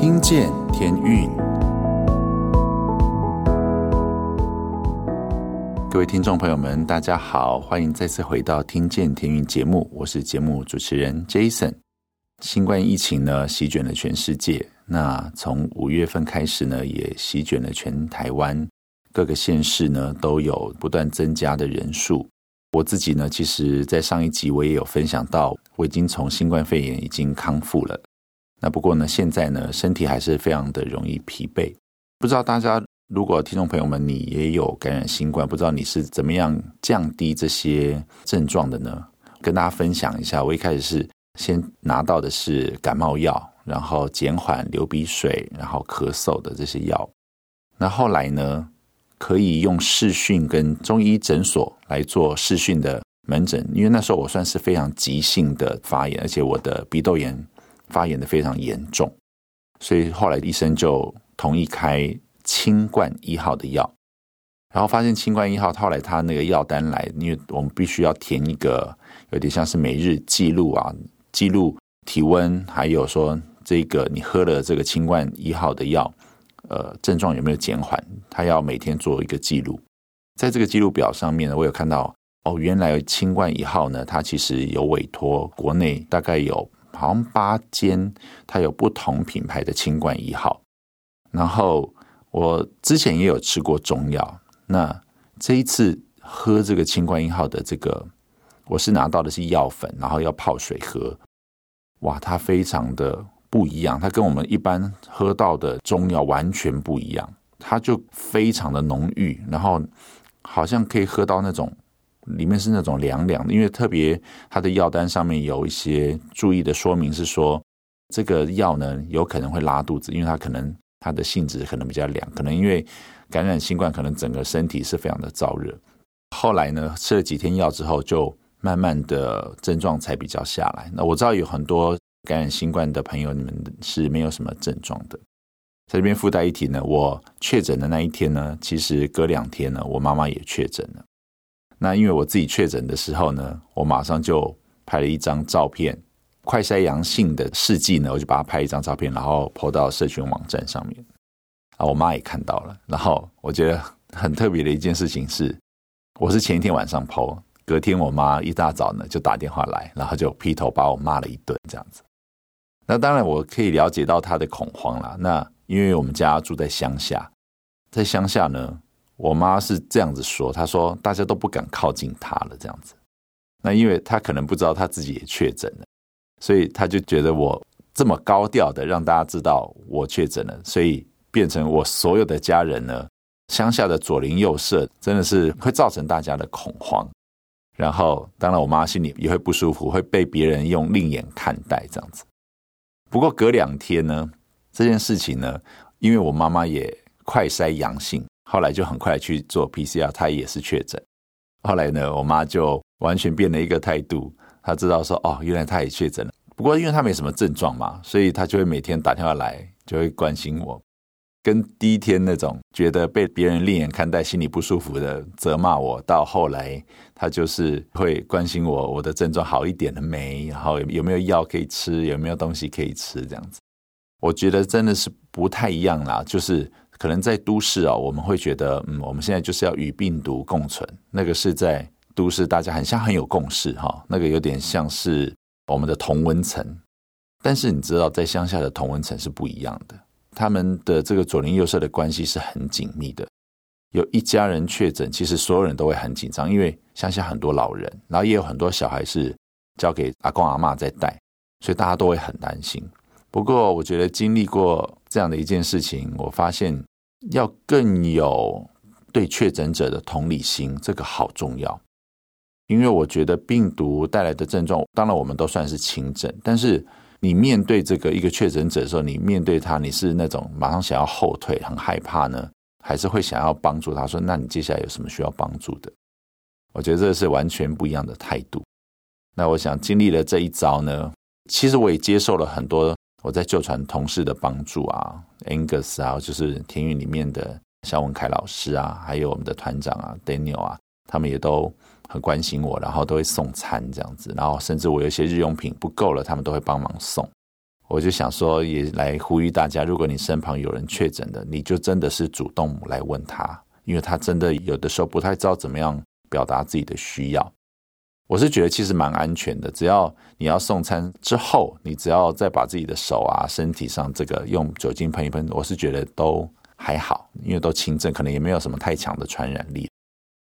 听见天运，各位听众朋友们，大家好，欢迎再次回到《听见天运》节目，我是节目主持人 Jason。新冠疫情呢，席卷了全世界，那从五月份开始呢，也席卷了全台湾。各个县市呢都有不断增加的人数。我自己呢，其实，在上一集我也有分享到，我已经从新冠肺炎已经康复了。那不过呢，现在呢，身体还是非常的容易疲惫。不知道大家，如果听众朋友们你也有感染新冠，不知道你是怎么样降低这些症状的呢？跟大家分享一下，我一开始是先拿到的是感冒药，然后减缓流鼻水，然后咳嗽的这些药。那后来呢，可以用视讯跟中医诊所来做视讯的门诊，因为那时候我算是非常急性的发炎，而且我的鼻窦炎发炎的非常严重，所以后来医生就同意开清冠一号的药。然后发现清冠一号，后来他那个药单来，因为我们必须要填一个有点像是每日记录啊，记录体温，还有说这个你喝了这个清冠一号的药。呃，症状有没有减缓？他要每天做一个记录，在这个记录表上面呢，我有看到哦，原来清冠一号呢，它其实有委托国内大概有好像八间，它有不同品牌的清冠一号。然后我之前也有吃过中药，那这一次喝这个清冠一号的这个，我是拿到的是药粉，然后要泡水喝，哇，它非常的。不一样，它跟我们一般喝到的中药完全不一样，它就非常的浓郁，然后好像可以喝到那种里面是那种凉凉的，因为特别它的药单上面有一些注意的说明是说，这个药呢有可能会拉肚子，因为它可能它的性质可能比较凉，可能因为感染新冠，可能整个身体是非常的燥热。后来呢吃了几天药之后，就慢慢的症状才比较下来。那我知道有很多。感染新冠的朋友，你们是没有什么症状的。在这边附带一提呢，我确诊的那一天呢，其实隔两天呢，我妈妈也确诊了。那因为我自己确诊的时候呢，我马上就拍了一张照片，快筛阳性的试剂呢，我就把它拍一张照片，然后 po 到社群网站上面。啊，我妈也看到了。然后我觉得很特别的一件事情是，我是前一天晚上 po，隔天我妈一大早呢就打电话来，然后就劈头把我骂了一顿，这样子。那当然，我可以了解到她的恐慌了。那因为我们家住在乡下，在乡下呢，我妈是这样子说：“她说大家都不敢靠近她了，这样子。那因为她可能不知道她自己也确诊了，所以她就觉得我这么高调的让大家知道我确诊了，所以变成我所有的家人呢，乡下的左邻右舍真的是会造成大家的恐慌。然后，当然我妈心里也会不舒服，会被别人用另眼看待这样子。”不过隔两天呢，这件事情呢，因为我妈妈也快筛阳性，后来就很快去做 PCR，她也是确诊。后来呢，我妈就完全变了一个态度，她知道说哦，原来她也确诊了。不过因为她没什么症状嘛，所以她就会每天打电话来，就会关心我。跟第一天那种觉得被别人另眼看待、心里不舒服的责骂我，到后来他就是会关心我，我的症状好一点了没？然后有没有药可以吃？有没有东西可以吃？这样子，我觉得真的是不太一样啦。就是可能在都市啊，我们会觉得，嗯，我们现在就是要与病毒共存。那个是在都市，大家很像很有共识哈。那个有点像是我们的同温层，但是你知道，在乡下的同温层是不一样的。他们的这个左邻右舍的关系是很紧密的，有一家人确诊，其实所有人都会很紧张，因为乡下很多老人，然后也有很多小孩是交给阿公阿嬷在带，所以大家都会很担心。不过，我觉得经历过这样的一件事情，我发现要更有对确诊者的同理心，这个好重要。因为我觉得病毒带来的症状，当然我们都算是轻症，但是。你面对这个一个确诊者的时候，你面对他，你是那种马上想要后退、很害怕呢，还是会想要帮助他？说，那你接下来有什么需要帮助的？我觉得这是完全不一样的态度。那我想经历了这一遭呢，其实我也接受了很多我在旧传同事的帮助啊，Angus 啊，就是天运里面的肖文凯老师啊，还有我们的团长啊，Daniel 啊，他们也都。很关心我，然后都会送餐这样子，然后甚至我有一些日用品不够了，他们都会帮忙送。我就想说，也来呼吁大家，如果你身旁有人确诊的，你就真的是主动来问他，因为他真的有的时候不太知道怎么样表达自己的需要。我是觉得其实蛮安全的，只要你要送餐之后，你只要再把自己的手啊、身体上这个用酒精喷一喷，我是觉得都还好，因为都轻症，可能也没有什么太强的传染力。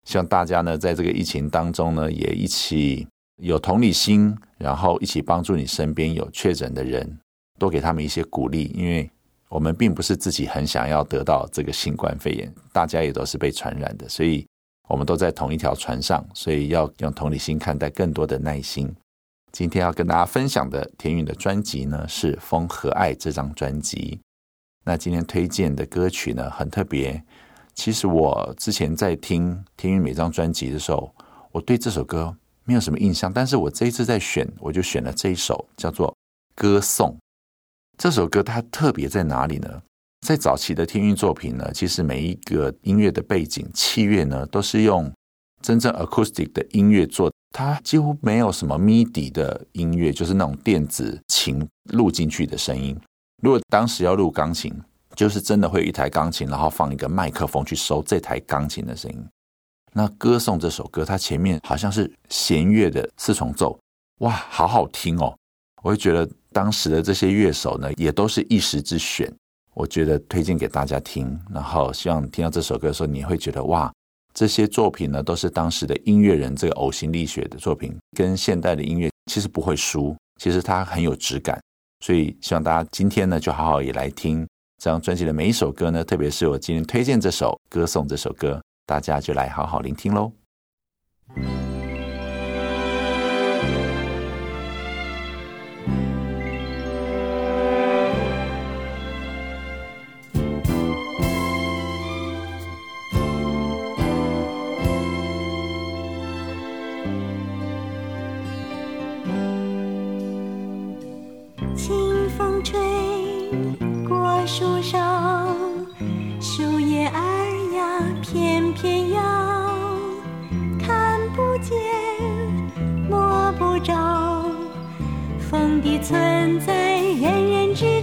希望大家呢，在这个疫情当中呢，也一起有同理心，然后一起帮助你身边有确诊的人，多给他们一些鼓励，因为我们并不是自己很想要得到这个新冠肺炎，大家也都是被传染的，所以。我们都在同一条船上，所以要用同理心看待，更多的耐心。今天要跟大家分享的田韵的专辑呢，是《风和爱》这张专辑。那今天推荐的歌曲呢，很特别。其实我之前在听田韵每张专辑的时候，我对这首歌没有什么印象，但是我这一次在选，我就选了这一首，叫做《歌颂》。这首歌它特别在哪里呢？在早期的天韵作品呢，其实每一个音乐的背景器乐呢，都是用真正 acoustic 的音乐做，它几乎没有什么 MIDI 的音乐，就是那种电子琴录进去的声音。如果当时要录钢琴，就是真的会有一台钢琴，然后放一个麦克风去收这台钢琴的声音。那歌颂这首歌，它前面好像是弦乐的四重奏，哇，好好听哦！我会觉得当时的这些乐手呢，也都是一时之选。我觉得推荐给大家听，然后希望听到这首歌的时候，你会觉得哇，这些作品呢都是当时的音乐人这个呕心沥血的作品，跟现代的音乐其实不会输，其实它很有质感。所以希望大家今天呢就好好也来听这张专辑的每一首歌呢，特别是我今天推荐这首《歌颂》这首歌，大家就来好好聆听喽。树梢树叶儿呀片片摇看不见摸不着风的存在人人知。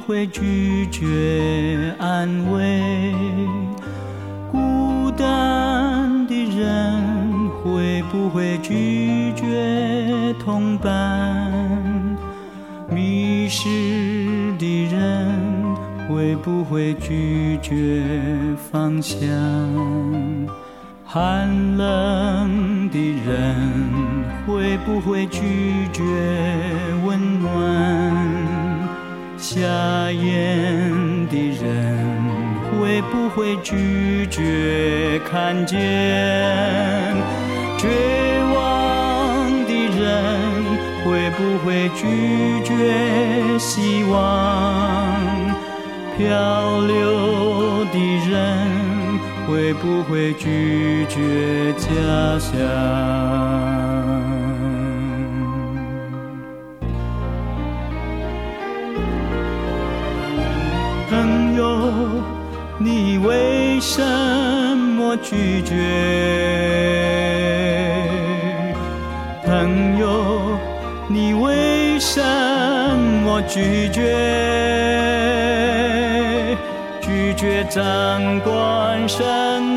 会拒绝望的人会不会拒绝希望？漂流的人会不会拒绝家乡？朋友，你为什么？我拒绝。朋友你为什么拒绝？拒绝掌管生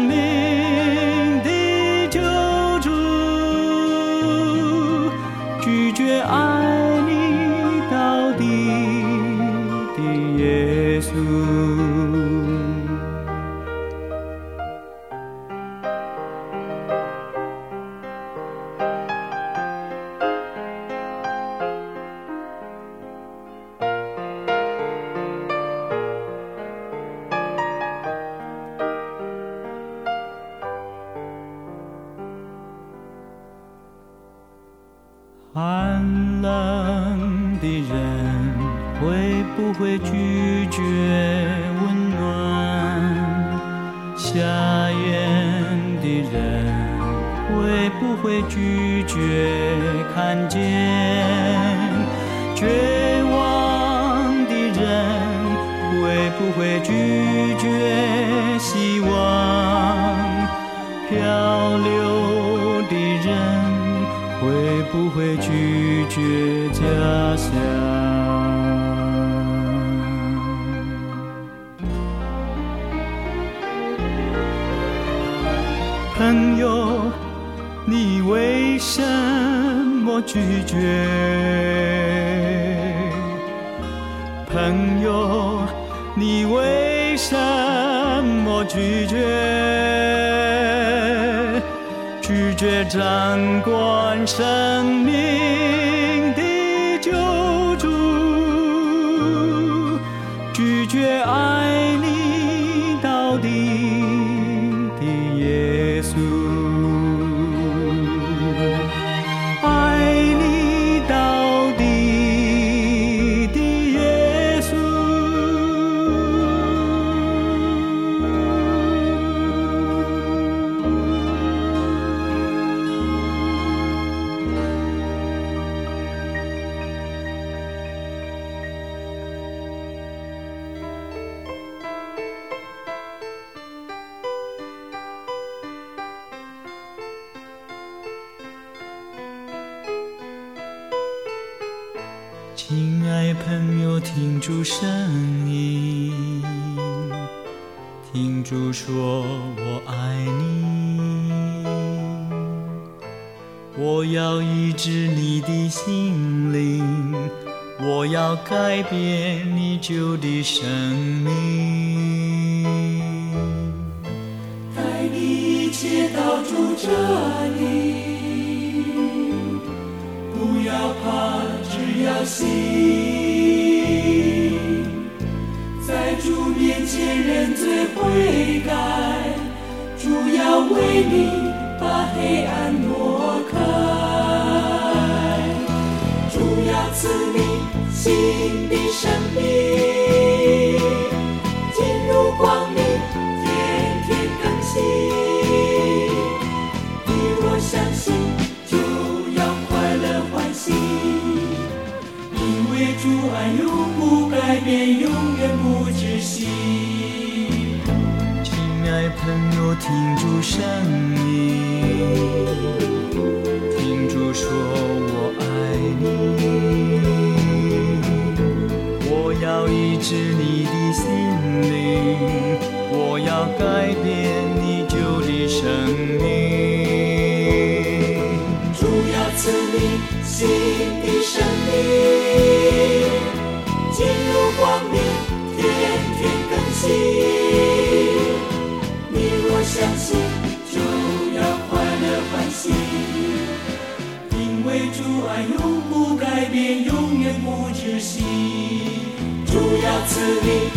朋友你为什么拒绝？朋友你为什么拒绝？拒绝掌管生命。停住声音，停住说：我爱你，我要医治你的心灵，我要改变。变，永远不止息。主要赐你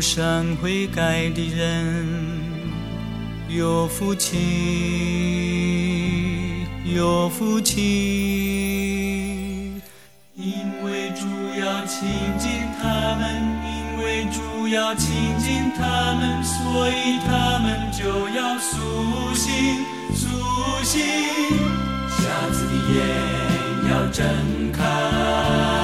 善悔改的人有福气，有福气，因为主要亲近他们，因为主要亲近他们，所以他们就要苏醒，苏醒，瞎子的眼要睁开。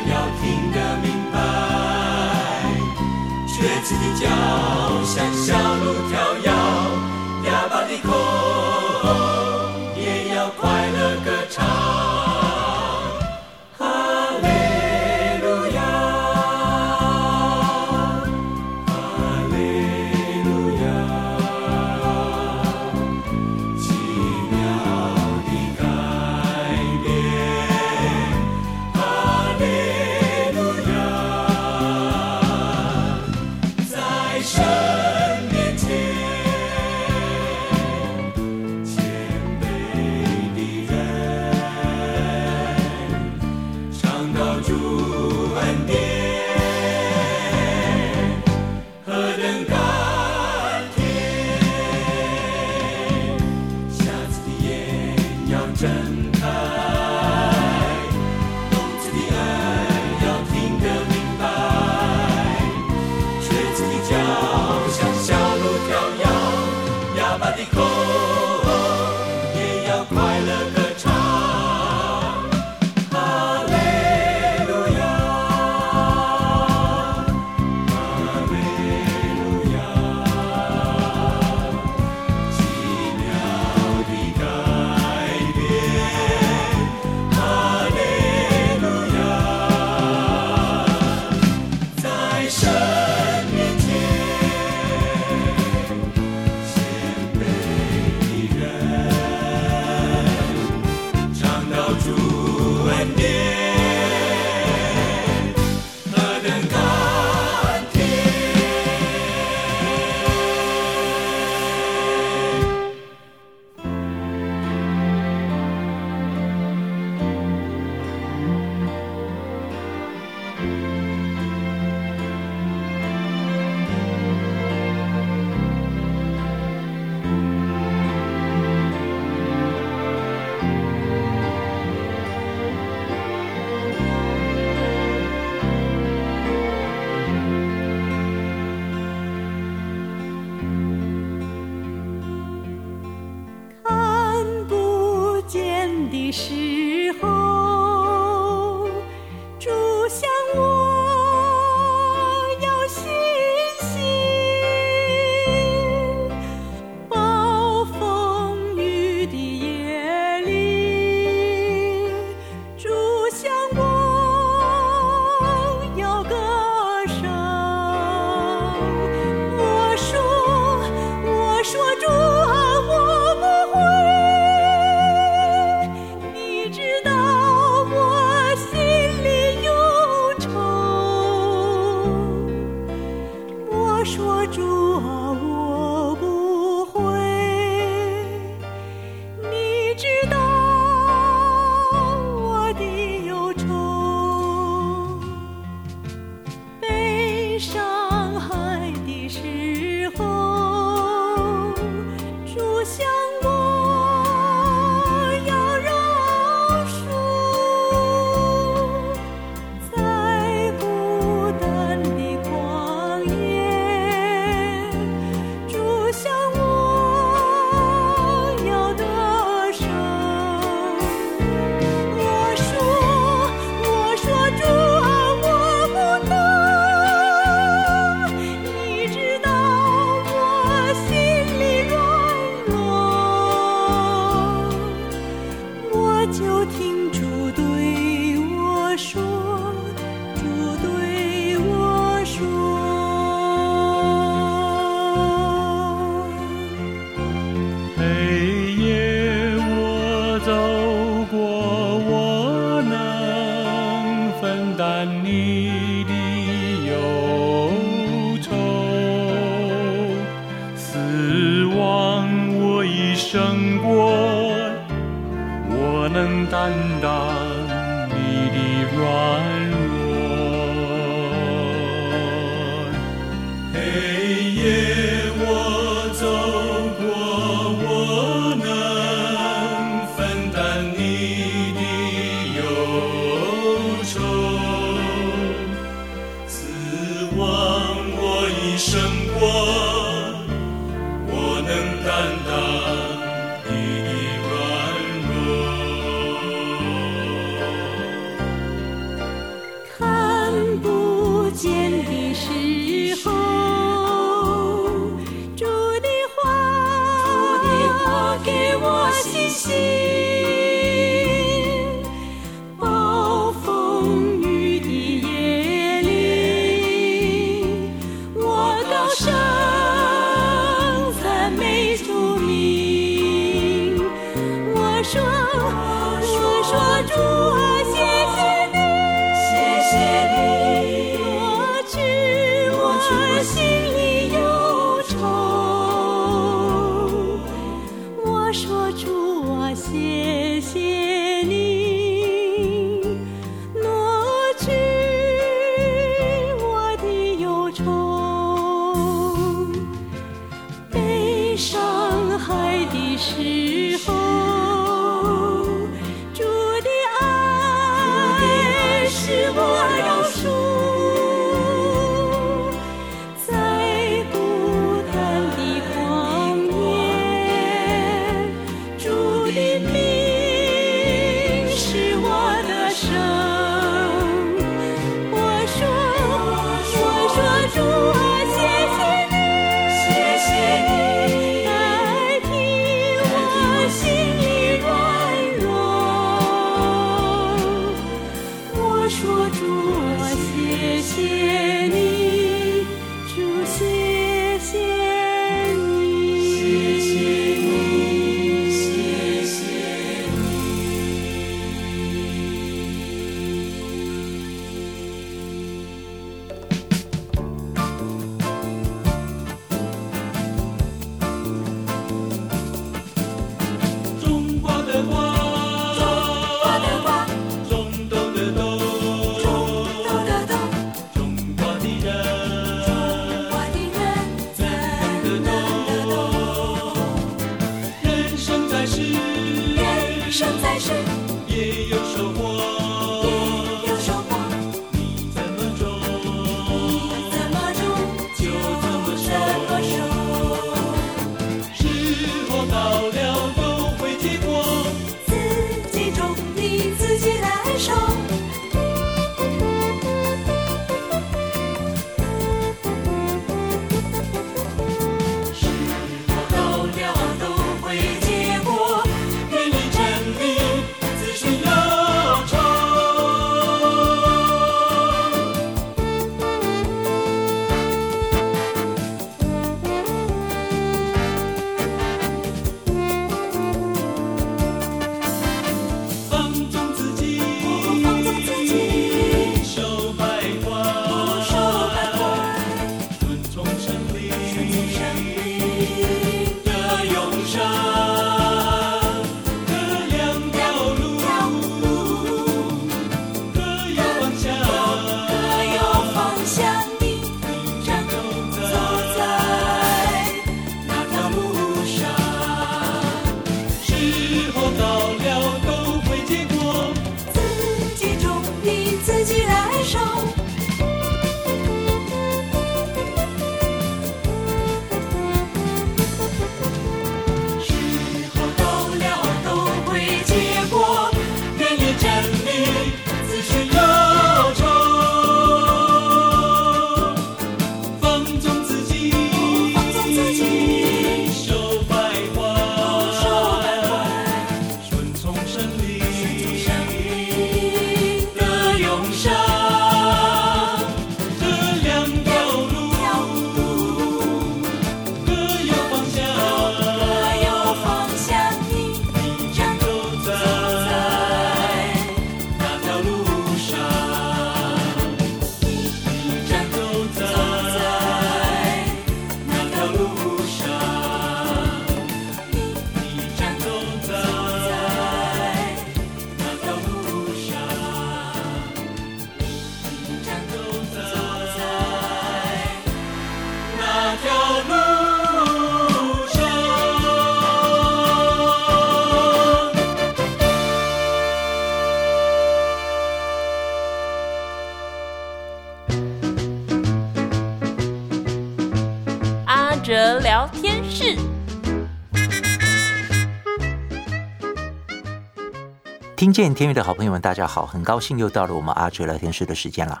见天乐的好朋友们，大家好，很高兴又到了我们阿哲聊天室的时间了。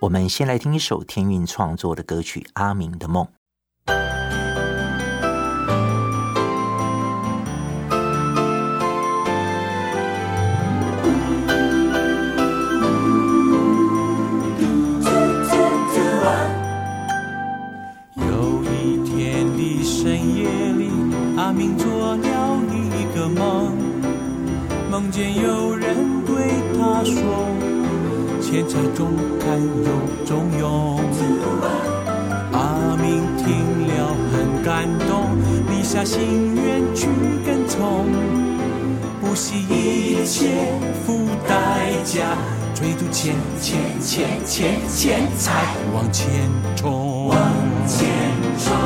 我们先来听一首天运创作的歌曲《阿明的梦》。不惜一切付代价，追逐钱钱钱钱钱财往前冲，往前冲。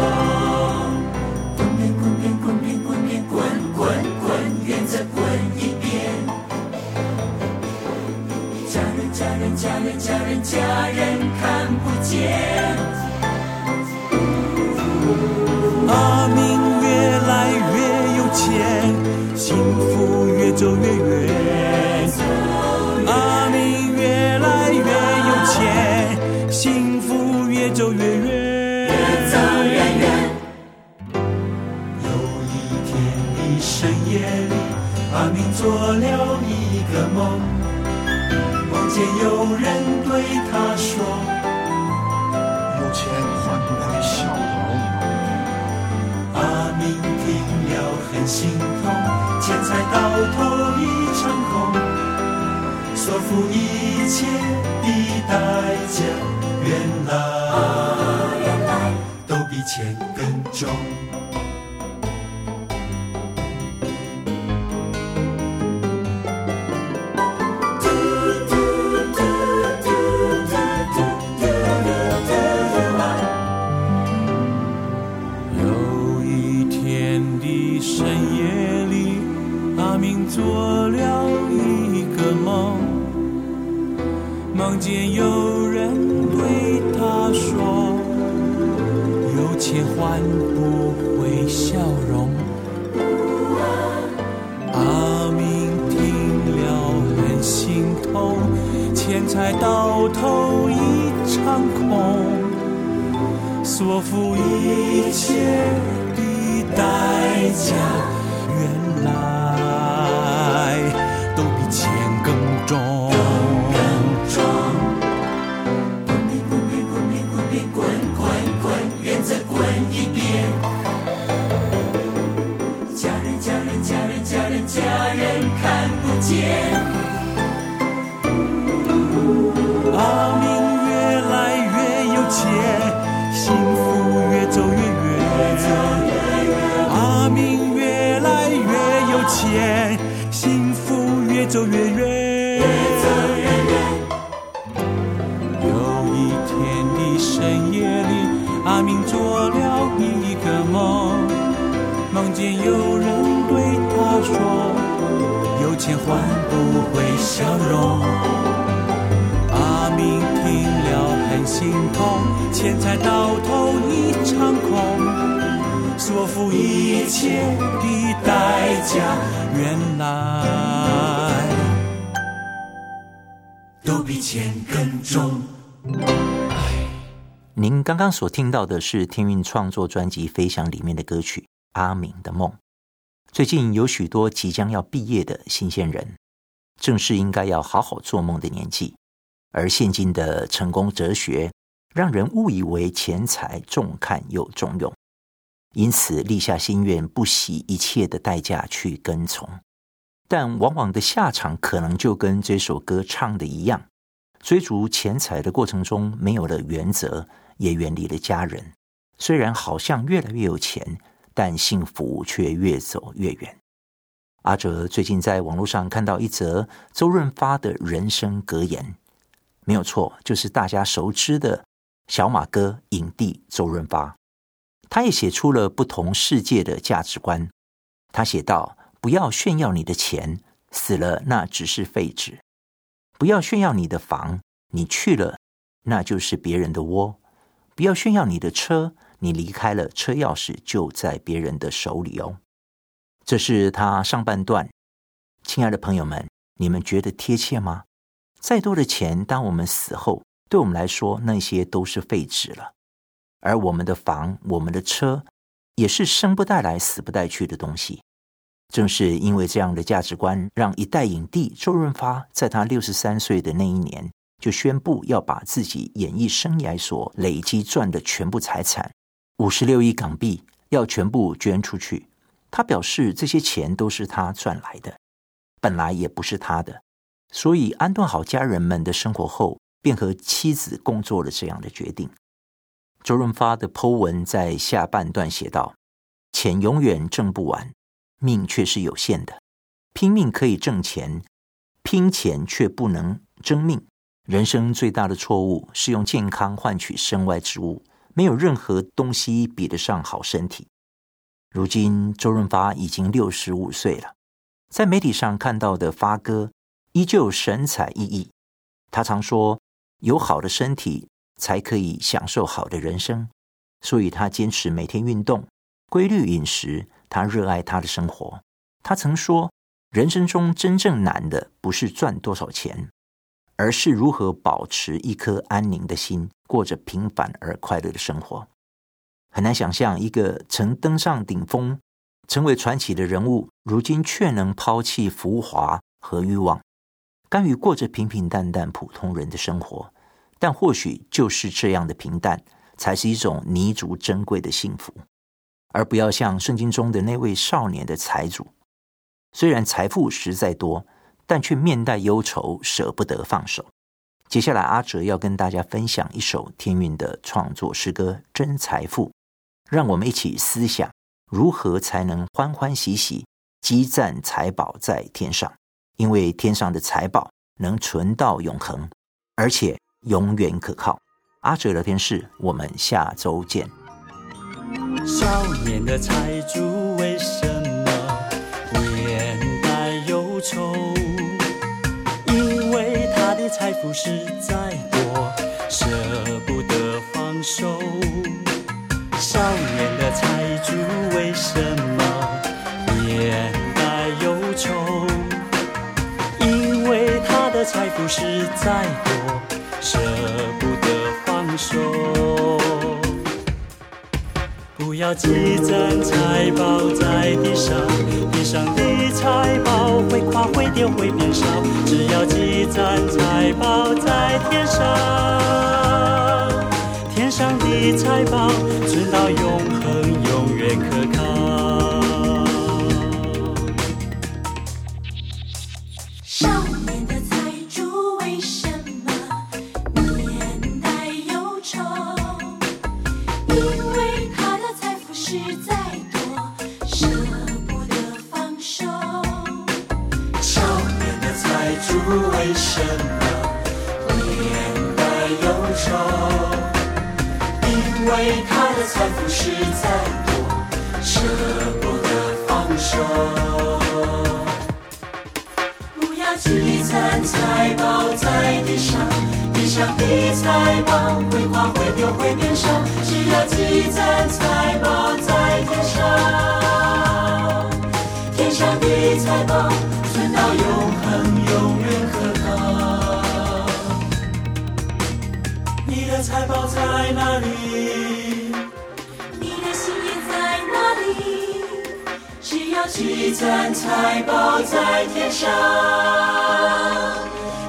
家人，家人家人看不见，阿明越来越有钱，幸福越走越远。阿明越来越有钱，幸福越走越远。越走越远。有一天的深夜里，阿明做了一个梦。梦见有人对他说：“有钱换不爱到头一场空所付一切的代价原来。都比钱更重。见有人对他说有钱换不回笑容。”阿明听了很心痛，钱财到头一场空，所付一切的代价，原来越走越远。有一天的深夜里阿明做了一个梦梦见有人对他说有钱换不回笑容。阿明听了很心痛钱财到头一场空所付一切的代价原来比钱更重。您刚刚所听到的是天韵创作专辑《飞翔》里面的歌曲《阿明的梦》。最近有许多即将要毕业的新鲜人，正是应该要好好做梦的年纪，而现今的成功哲学让人误以为钱财重看又重用，因此立下心愿，不惜一切的代价去跟从，但往往的下场可能就跟这首歌唱的一样，追逐钱财的过程中没有了原则。也远离了家人，虽然好像越来越有钱，但幸福却越走越远。阿哲最近在网络上看到一则周润发的人生格言，没有错，就是大家熟知的小马哥影帝周润发。他也写出了不同世界的价值观。他写道：“不要炫耀你的钱，死了那只是废纸；不要炫耀你的房，你去了那就是别人的窝。”不要炫耀你的车，你离开了，车钥匙就在别人的手里哦。这是他上半段。亲爱的朋友们，你们觉得贴切吗？再多的钱，当我们死后，对我们来说，那些都是废纸了。而我们的房、我们的车，也是生不带来、死不带去的东西。正是因为这样的价值观，让一代影帝周润发在他六十三岁的那一年，就宣布要把自己演艺生涯所累积赚的全部财产，五十六亿港币，要全部捐出去。他表示，这些钱都是他赚来的，本来也不是他的，所以安顿好家人们的生活后，便和妻子共做了这样的决定。周润发的 Po 文在下半段写道：“钱永远挣不完。”命却是有限的，拼命可以挣钱，拼钱却不能争命。人生最大的错误是用健康换取身外之物，没有任何东西比得上好身体。如今周润发已经六十五岁了，在媒体上看到的发哥依旧神采奕奕。他常说，有好的身体才可以享受好的人生，所以他坚持每天运动，规律饮食。他热爱他的生活。他曾说：“人生中真正难的不是赚多少钱，而是如何保持一颗安宁的心，过着平凡而快乐的生活。”很难想象一个曾登上顶峰、成为传奇的人物，如今却能抛弃浮华和欲望，甘于过着平平淡淡普通人的生活。但或许就是这样的平淡，才是一种弥足珍贵的幸福。而不要像圣经中的那位少年的财主，虽然财富实在多，但却面带忧愁，舍不得放手。接下来，阿哲要跟大家分享一首天韵的创作诗歌《真财富》，让我们一起思想如何才能欢欢喜喜积攒财宝在天上，因为天上的财宝能存到永恒，而且永远可靠。阿哲聊天室，我们下周见。少年的财主为什么面带忧愁？因为他的财富实在多，舍不得放手。少年的财主为什么面带忧愁？因为他的财富实在多，舍不得放手。不要积攒财宝在地上，地上的财宝会垮会跌会变少。只要积攒财宝在天上，天上的财宝存到永恒，永远可靠。主，为什么脸带忧愁？因为他的财富实在多，舍不得放手。不要积攒财宝在地上，地上的财宝会花会丢会变少。只要积攒财宝在天上，天上的财宝存到永恒。财宝在哪里？你的心也在哪里？只要积攒财宝在天上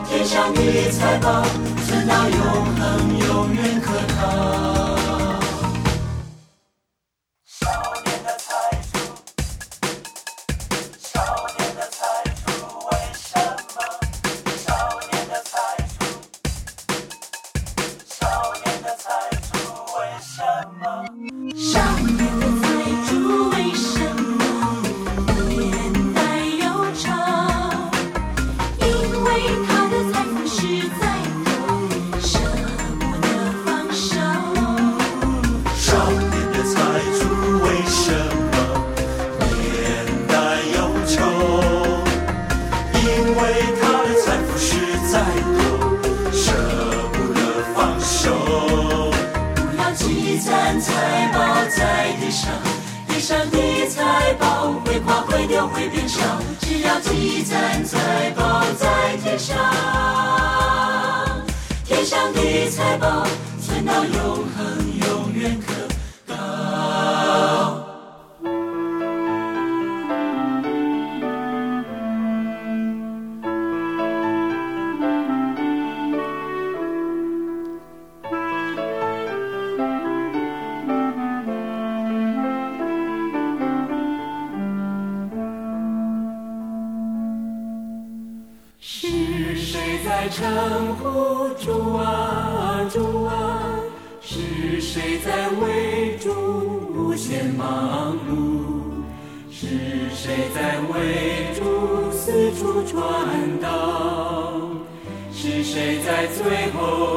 天上的财宝存到永恒永远可靠。主啊主啊，是谁在为主无限忙碌？是谁在为主四处传道？是谁在最后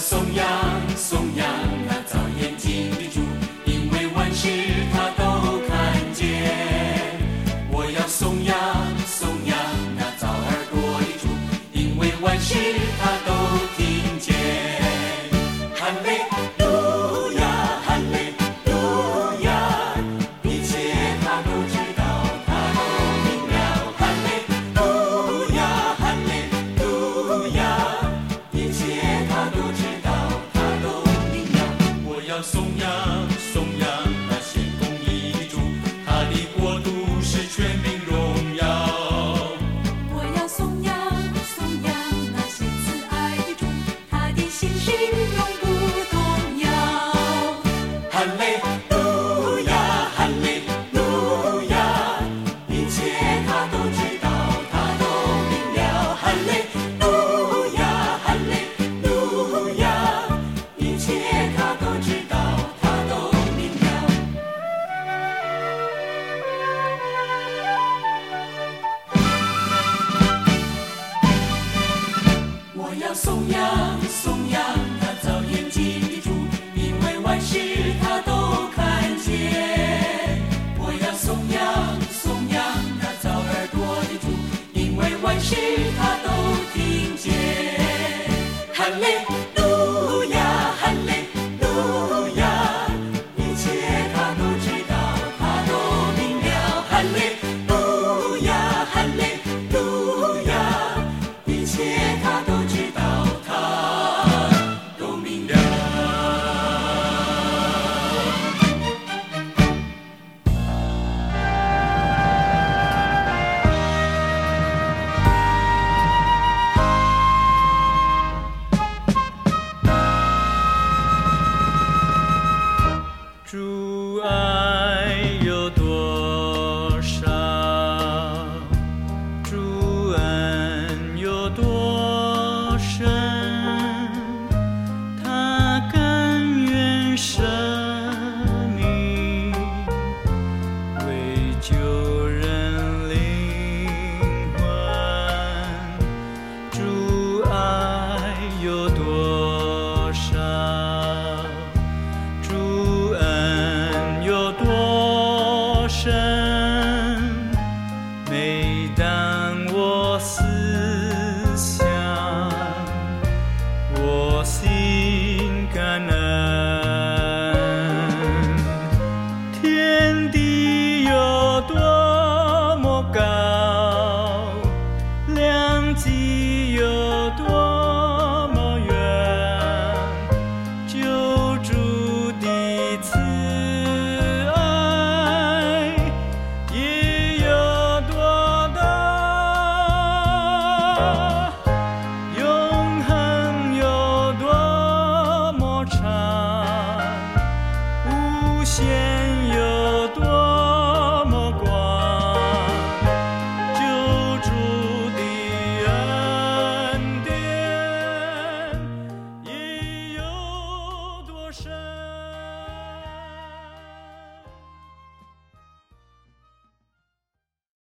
soñar.